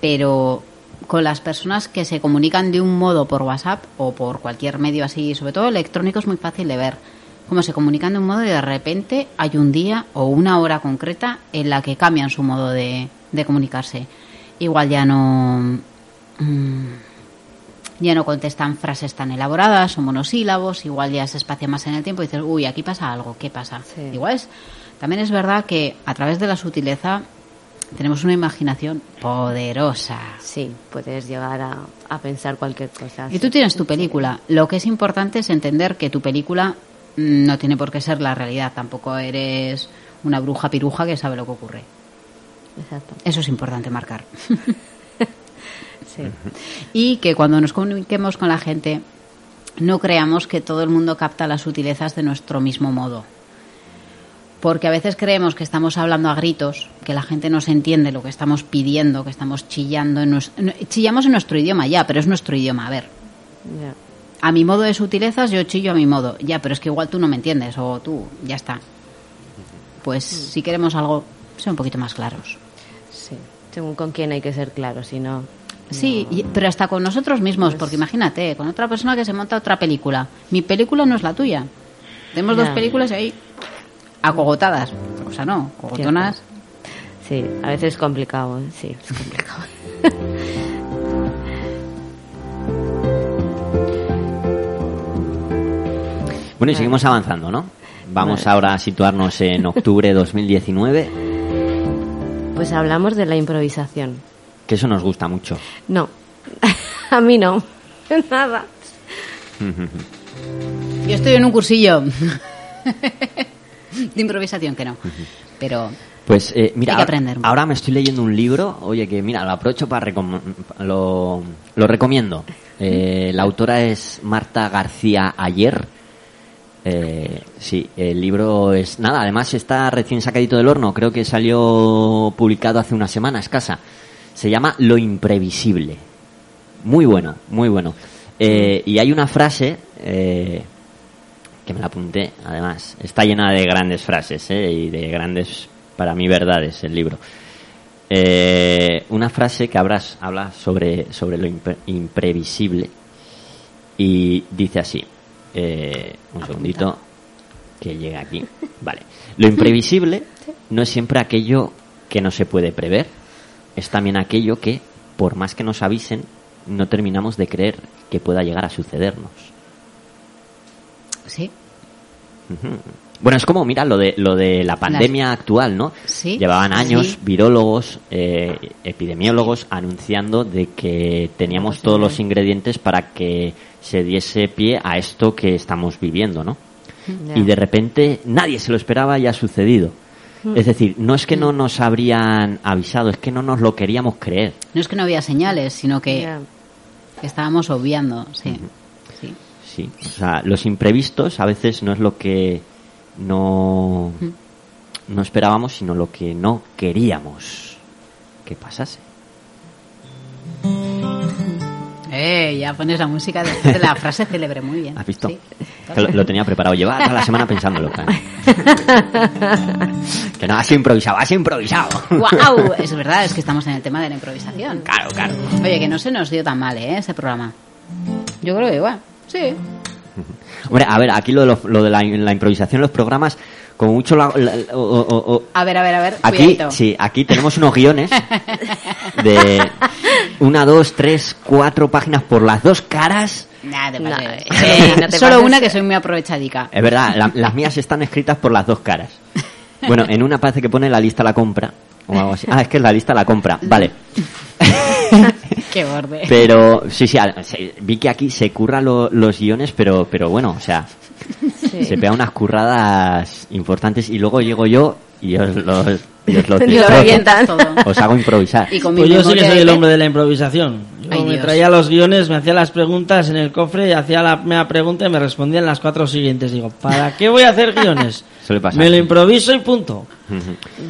Pero con las personas que se comunican de un modo por WhatsApp o por cualquier medio así, sobre todo electrónico, es muy fácil de ver. Cómo se comunican de un modo y de repente hay un día o una hora concreta en la que cambian su modo de, de comunicarse. Igual ya no... mm, ya no contestan frases tan elaboradas o monosílabos, igual ya se espacia más en el tiempo y dices, uy, aquí pasa algo, ¿qué pasa? Sí. Igual es, también es verdad que a través de la sutileza tenemos una imaginación poderosa. Sí, puedes llegar a, a pensar cualquier cosa. Y tú tienes tu película. Lo que es importante es entender que tu película mm, no tiene por qué ser la realidad. Tampoco eres una bruja piruja que sabe lo que ocurre. Exacto. Eso es importante marcar. Sí. Y que cuando nos comuniquemos con la gente no creamos que todo el mundo capta las sutilezas de nuestro mismo modo. Porque a veces creemos que estamos hablando a gritos, que la gente no se entiende lo que estamos pidiendo, que estamos chillando. En chillamos en nuestro idioma ya, pero es nuestro idioma. A ver, Ya. a mi modo de sutilezas yo chillo a mi modo. Ya, pero es que igual tú no me entiendes o tú, ya está. Pues si queremos algo, ser un poquito más claros. Según con quién hay que ser claro, si no... Sí, y- pero hasta con nosotros mismos, porque imagínate, con otra persona que se monta otra película. Mi película no es la tuya. Tenemos dos películas ahí acogotadas. O sea, no, cogotonas. Sí, a veces es complicado, ¿eh? sí, es complicado. Bueno, y seguimos avanzando, ¿no? Vamos Vale. ahora a situarnos en octubre de 2019, Pues hablamos de la improvisación. que eso nos gusta mucho. No, a mí no, nada. Yo estoy en un cursillo de improvisación, que no. Pero Pues eh, mira, Hay que ahora- aprender. ahora me estoy leyendo un libro, oye que mira, lo aprovecho para recom- lo, lo recomiendo. Eh, la autora es Marta García Ayer. Eh, sí, el libro es nada, además está recién sacadito del horno, creo que salió publicado hace una semana escasa. Se llama Lo imprevisible. Muy bueno, muy bueno. Eh, y hay una frase eh, que me la apunté, además. Está llena de grandes frases ¿eh? y de grandes, para mí, verdades el libro. eh, una frase que hablas, habla sobre, sobre lo impre- imprevisible y dice así, eh, un segundito que llegue aquí. Vale. Lo imprevisible no es siempre aquello que no se puede prever, es también aquello que, por más que nos avisen, no terminamos de creer que pueda llegar a sucedernos. Sí. Bueno, es como, mira, lo de, lo de la pandemia actual, ¿no? Sí, Llevaban años sí. virólogos, eh, epidemiólogos anunciando de que teníamos todos los ingredientes para que se diese pie a esto que estamos viviendo, ¿no? Ya. Y de repente nadie se lo esperaba y ha sucedido. Es decir, no es que no nos habrían avisado, es que no nos lo queríamos creer. No es que no había señales, sino que estábamos obviando, sí. sí. Sí, o sea, los imprevistos a veces no es lo que no, no esperábamos, sino lo que no queríamos que pasase. Eh, ya pones la música de, de la frase célebre, muy bien. ¿Has visto? Sí. Lo, lo tenía preparado. Llevaba toda la semana pensándolo. claro. que no, has improvisado, has improvisado. ¡Guau! Es verdad, es que estamos en el tema de la improvisación. Claro, claro. Oye, que no se nos dio tan mal, ¿eh? Ese programa. Yo creo que igual. Sí. Hombre, a ver, aquí lo de, lo, lo de la, la improvisación en los programas, como mucho la- la- o- o- o- A ver, a ver, a ver. Aquí, cuidadito. sí, aquí tenemos unos guiones de una, dos, tres, cuatro páginas por las dos caras. Eh, Solo- no te Solo pases. una que soy muy aprovechadica. Es verdad, la- las mías están escritas por las dos caras. Bueno, en una parece que pone la lista a la compra o algo así. Ah, es que es la lista a la compra. Vale. Qué borde. Pero sí, sí, vi que aquí se curran lo- los guiones, pero, pero bueno, o sea, Sí. se pega unas curradas importantes y luego llego yo y os los, y os lo Y lo destrozo. revientan. Todo. Os hago improvisar. Y Pues yo sí que soy el hombre de la improvisación. Yo Ay, me Dios. traía los guiones, me hacía las preguntas en el cofre y hacía la primera pregunta y me respondían las cuatro siguientes. Digo, ¿para qué voy a hacer guiones? Suele pasar. Me lo improviso y punto.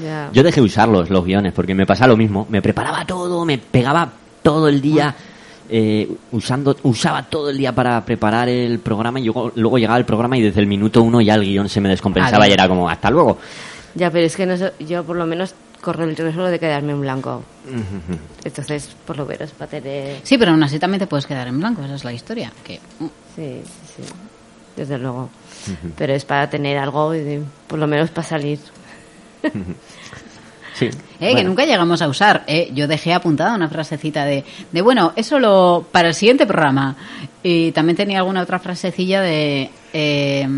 Ya. Yo dejé de usarlos, los guiones, porque me pasaba lo mismo. Me preparaba todo, me pegaba todo el día, eh, usando, usaba todo el día para preparar el programa y luego, luego llegaba el programa y desde el minuto uno ya el guion se me descompensaba y era como, hasta luego. Ya, pero es que no yo por lo menos corro el riesgo de quedarme en blanco. Entonces, por lo menos para tener... Sí, pero aún así también te puedes quedar en blanco, esa es la historia. Que, mm, Sí, sí, sí. Desde luego. Pero es para tener algo, por lo menos para salir. Sí. Eh, que nunca llegamos a usar. Eh, yo dejé apuntada una frasecita de, de, bueno, eso lo para el siguiente programa. Y también tenía alguna otra frasecilla de, eh,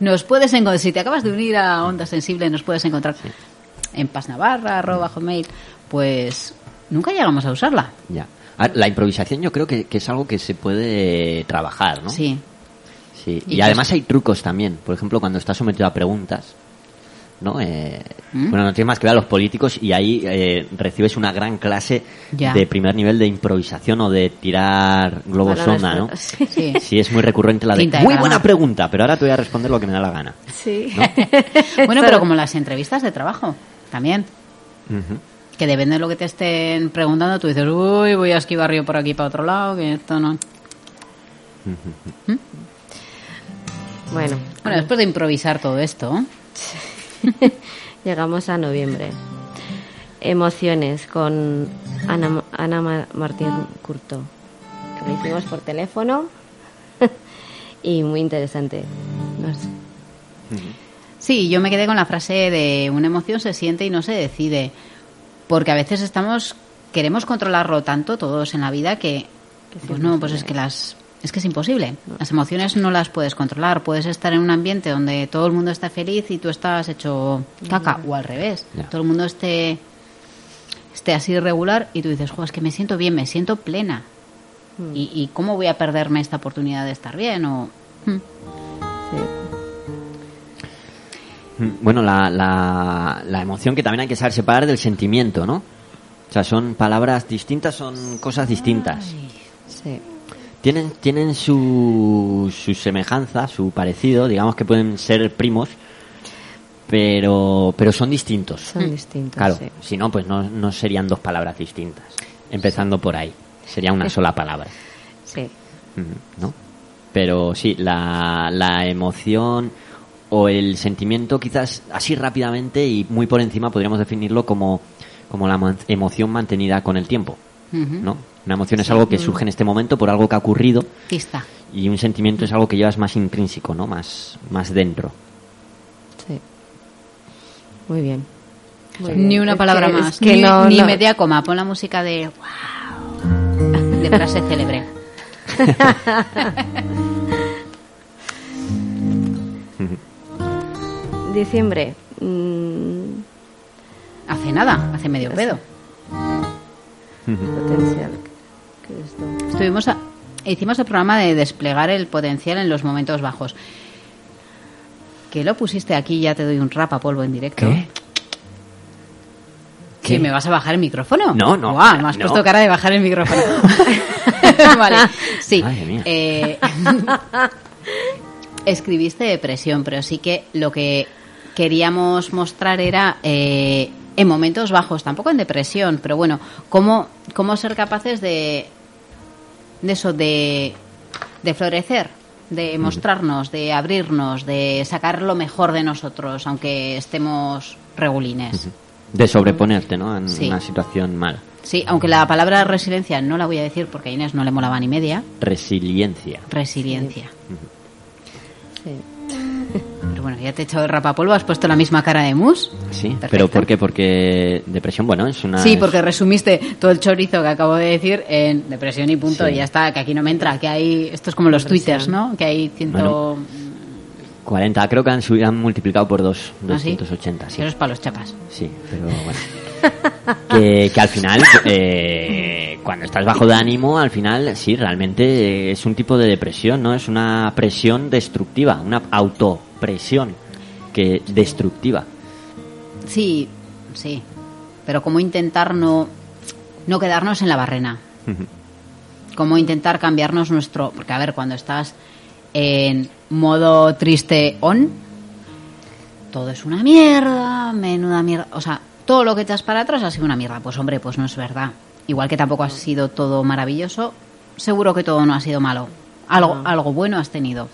nos puedes encontrar, si te acabas de unir a Onda Sensible, nos puedes encontrar en pasnavarra, arroba, hotmail. Pues nunca llegamos a usarla. Ya. A ver, La improvisación yo creo que, que es algo que se puede trabajar, ¿no? Sí. Sí. Y además es- hay trucos también. Por ejemplo, cuando estás sometido a preguntas, ¿no? Eh, ¿Mm? Bueno, no tiene más que ver a los políticos y ahí eh, recibes una gran clase Ya. de primer nivel de improvisación o de tirar globos sonda, ¿no? sí. Sí. Sí, es muy recurrente la de Tinta muy calamar". buena pregunta, pero ahora te voy a responder lo que me da la gana. Sí. Bueno, pero como las entrevistas de trabajo, también. Que depende de lo que te estén preguntando, tú dices, uy, voy a esquivar río por aquí para otro lado, que esto no. Bueno, Bueno, después de improvisar todo esto, llegamos a noviembre. Emociones con Ana, Ana Ma- Martín Curto. Que lo hicimos por teléfono. y muy interesante. No sé. Sí, yo me quedé con la frase de una emoción se siente y no se decide. Porque a veces estamos, queremos controlarlo tanto todos en la vida que, pues no, pues es que las, es que es imposible. Las emociones no las puedes controlar. Puedes estar en un ambiente donde todo el mundo está feliz y tú estás hecho caca, o al revés. Todo el mundo esté, esté así irregular y tú dices, jo, es que me siento bien, me siento plena. ¿Y, y cómo voy a perderme esta oportunidad de estar bien? O, Hmm. Mm, Bueno, la, la, la emoción que también hay que saber separar del sentimiento, ¿no? O sea, son palabras distintas, son cosas distintas. Sí. Tienen, tienen su, su semejanza, su parecido, digamos que pueden ser primos, pero, pero son distintos. Son distintos. Claro, sí. si no, pues no, no serían dos palabras distintas. Empezando por ahí, sería una sola palabra. Sí. Ujú, ¿no? Pero sí, la, la emoción o el sentimiento quizás así rápidamente y muy por encima podríamos definirlo como, como la emoción mantenida con el tiempo. ¿no? Una emoción es algo que surge en este momento por algo que ha ocurrido está. y un sentimiento es algo que llevas más intrínseco, ¿no? Más, más dentro. Sí. Muy bien. Muy Ni una Es palabra que- más. es que ni, no- ni no- media coma. Pon la música de wow. De frase célebre. Diciembre. mm, Hace nada, hace medio pedo. potencial. Estuvimos a- hicimos el programa de desplegar el potencial en los momentos bajos. Que lo pusiste aquí, ya te doy un rapa polvo en directo. ¿Qué? ¿Que ¿Qué? me vas a bajar el micrófono? No, no, Guau, me has no. puesto cara de bajar el micrófono. vale, sí. Madre mía. Eh, escribiste depresión, pero sí que lo que queríamos mostrar era eh, en momentos bajos, tampoco en depresión, pero bueno, cómo, cómo ser capaces de, de eso, de, de florecer, de mostrarnos, de abrirnos, de sacar lo mejor de nosotros, aunque estemos regulines. De sobreponerte, ¿no? En Sí. una situación mala. Sí, aunque la palabra resiliencia no la voy a decir porque a Inés no le molaba ni media. Resiliencia. Resiliencia. Sí. Bueno, ya te he echado el rapapolvo, has puesto la misma cara de mus. Sí, Perfecto. pero ¿por qué? Porque depresión, bueno, es una... Sí, porque resumiste todo el chorizo que acabo de decir en depresión y punto, Sí. y ya está, que aquí no me entra, que hay, esto es como los twitters, ¿no? Que hay ciento... Bueno, 40, creo que han, subido, han multiplicado por dos, ¿Ah, sí? 280, sí. Pero es para los chapas. Sí, pero bueno. que, que al final, eh, cuando estás bajo de ánimo, al final, sí, realmente eh, es un tipo de depresión, ¿no? Es una presión destructiva, una autopresión que destructiva. Sí, sí. Pero cómo intentar no, no quedarnos en la barrena. Cómo intentar cambiarnos nuestro... Porque, a ver, cuando estás en modo triste on, todo es una mierda, menuda mierda. O sea, todo lo que echas para atrás ha sido una mierda. Pues, hombre, pues no es verdad. Igual que tampoco ha sido todo maravilloso, seguro que todo no ha sido malo. Algo, algo bueno has tenido.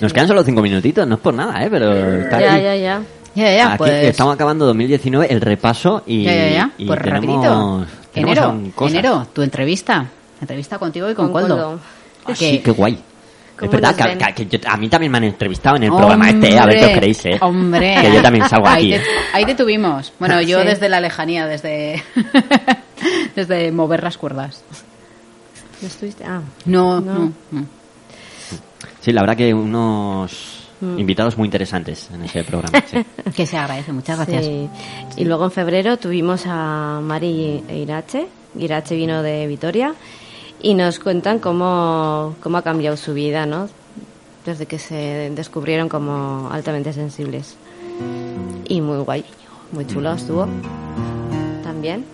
Nos quedan solo cinco minutitos, no es por nada, ¿eh? Pero está Ya, aquí. ya, ya. Ya, ya, Aquí pues... estamos acabando 2019, el repaso y, Ya, ya, ya. y Pues tenemos, rapidito. tenemos Enero, enero, tu entrevista. Entrevista contigo y con, Con Coldo. Coldo. Ah, sí, qué guay. Es ¿Cómo verdad que, que- que yo- a mí también me han entrevistado en el programa este, ¿eh? a ver qué os Hombre, creéis, ¿eh? Hombre. Que yo también salgo ahí aquí. Te, ahí te tuvimos. Bueno, yo Sí. desde la lejanía, desde desde mover las cuerdas. ¿No estuviste? Ah, No, No. no, no. Sí, la verdad que unos Mm. invitados muy interesantes en ese programa. sí. Que se agradece, muchas gracias. sí. Y luego en febrero tuvimos a Mari e Irache. Irache vino de Vitoria y nos cuentan cómo, cómo ha cambiado su vida, ¿no? Desde que se descubrieron como altamente sensibles. Y muy guay, muy chulo estuvo. También.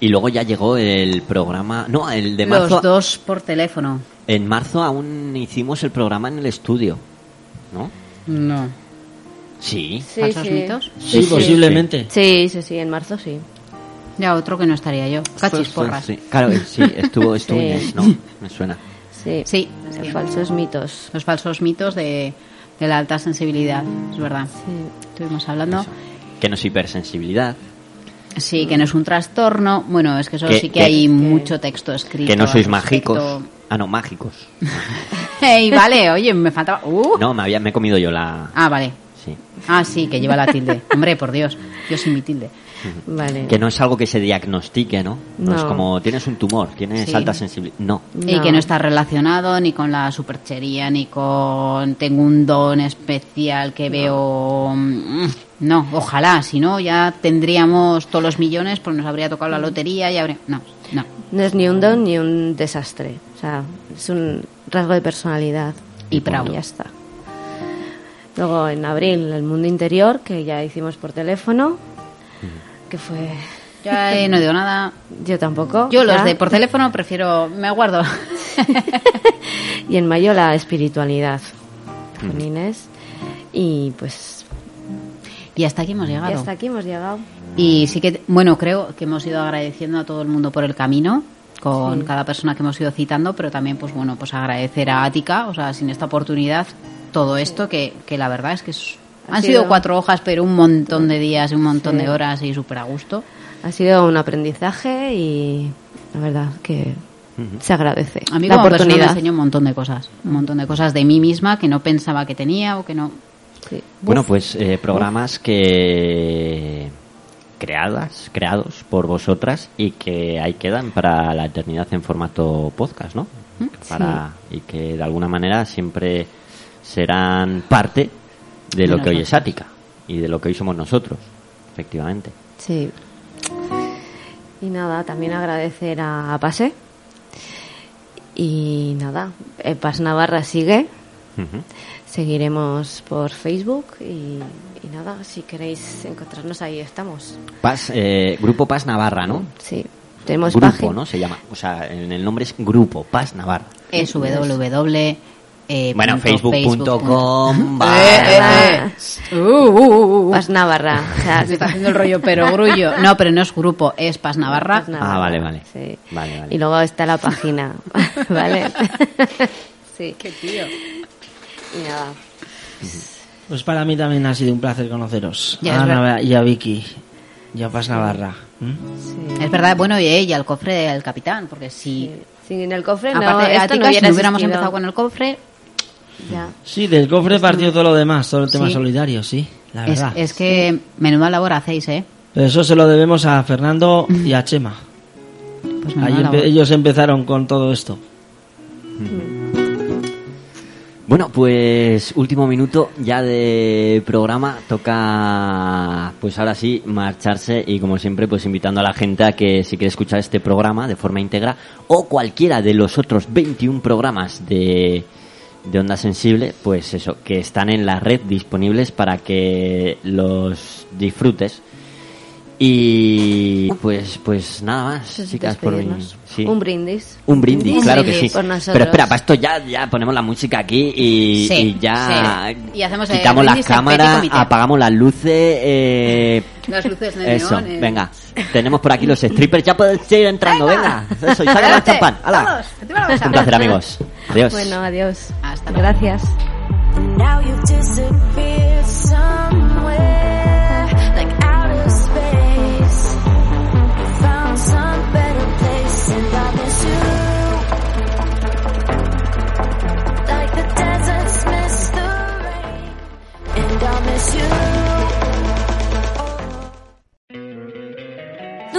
Y luego ya llegó el programa... No, el de marzo... Los dos por teléfono. En marzo aún hicimos el programa en el estudio, ¿no? No. Sí. Sí, ¿Falsos sí. mitos? Sí, Sí, sí. posiblemente. Sí, sí, sí, en marzo sí. Ya otro que no estaría yo. Cachis porras. sí. Claro, sí, estuvo, estuvo Sí. Inés, ¿no? Me suena. Sí, Sí, Los falsos mitos. Los falsos mitos de, de la alta sensibilidad, es verdad. Sí. Estuvimos hablando. Que no es hipersensibilidad, Sí, que no es un trastorno. Bueno, es que eso Que- sí que, que- hay mucho texto escrito. que no sois mágicos. Ah, no, mágicos. Ey, vale, oye, me faltaba. Uh. No, me, había, me he comido yo la... Ah, vale. Sí. Ah, sí, que lleva la tilde. Hombre, por Dios, yo sin mi tilde. Vale. Que no es algo que se diagnostique, ¿no? No, es No. como tienes un tumor, tienes Sí. alta sensibilidad. No. Y que no está relacionado ni con la superchería, ni con tengo un don especial que veo. mm, No, ojalá, si no, ya tendríamos todos los millones, pues nos habría tocado la lotería y habría. No, no. No es ni un don ni un desastre. O sea, es un rasgo de personalidad. Y bravo. ya está. Luego en abril, el mundo interior, que ya hicimos por teléfono, que fue... Ya eh, no digo nada. Yo tampoco. Yo los ya. de por teléfono prefiero. Me guardo. Y en mayo la espiritualidad, con Inés. Y pues Y hasta aquí hemos llegado. ya hasta aquí hemos llegado. Y sí que, bueno, creo que hemos ido agradeciendo a todo el mundo por el camino, con Sí. cada persona que hemos ido citando, pero también, pues bueno, pues agradecer a Ática, o sea, sin esta oportunidad, todo esto, que, que la verdad es que es Han sido- sido cuatro hojas, pero un montón de días y un montón Sí. de horas y súper a gusto. Ha sido un aprendizaje y la verdad que se agradece A mí la como persona me oportunidad. enseñó un montón de cosas. Un montón de cosas de mí misma que no pensaba que tenía o que no... Sí. Bueno, pues eh, programas que creadas, creados por vosotras y que ahí quedan para la eternidad en formato podcast, ¿no? Para, Y que de alguna manera siempre serán parte de lo que hoy es Ática y de lo que hoy somos nosotros, efectivamente. Sí. Y nada, también agradecer a Pase. Y nada, eh, Pas Navarra sigue. Seguiremos por Facebook y, y nada, si queréis encontrarnos ahí estamos. Paz, eh, Grupo Paz Navarra, ¿no? Sí, tenemos Grupo, página. ¿no? Se llama. O sea, en el nombre es Grupo Paz Navarra. Es www. Eh, Bueno, facebook.com. punto- Eh, eh, eh. Uh, uh, uh, Navarra. O sea, Se está haciendo el rollo pero grullo. No, pero no es grupo, es Pas Navarra. Ah, vale, vale. sí. Vale, vale. Y luego está la página, ¿vale? sí. Qué tío. Y nada, Pues para mí también ha sido un placer conoceros. Ya, a es Ana y a Vicky. Y a Paz Navarra. ¿Mm? sí. Es verdad, bueno, y ella, el cofre del capitán, porque si... Sí, en el cofre no, Aparte de esto no hubiera no hubiéramos empezado con el cofre, Ya. Sí, del cofre partió todo lo demás, todo el tema Sí. solidario, sí, la es, verdad. es que menuda labor hacéis, ¿eh? Pero eso se lo debemos a Fernando y a Chema. Pues Ahí menuda empe- labor. ellos empezaron con todo esto. Bueno, pues último minuto ya de programa. Toca, pues ahora sí, marcharse y como siempre, pues invitando a la gente a que si quiere escuchar este programa de forma íntegra o cualquiera de los otros 21 programas de, de Onda Sensible, pues eso, que están en la red disponibles para que los disfrutes. Y pues, pues nada más, Pues chicas, por mi- sí. Un brindis. Un brindis, Un claro que sí. Pero espera, para esto ya, ya ponemos la música aquí y, Sí, y ya sí. Y hacemos quitamos las cámaras, apagamos las luces. Eh, Las luces de eso, neón, eh. venga. Tenemos por aquí los strippers, ya pueden seguir entrando, venga. Eso, y saca el champán. ¡Hala! vamos. Un placer, amigos. Adiós. Bueno, adiós. Hasta luego. Gracias.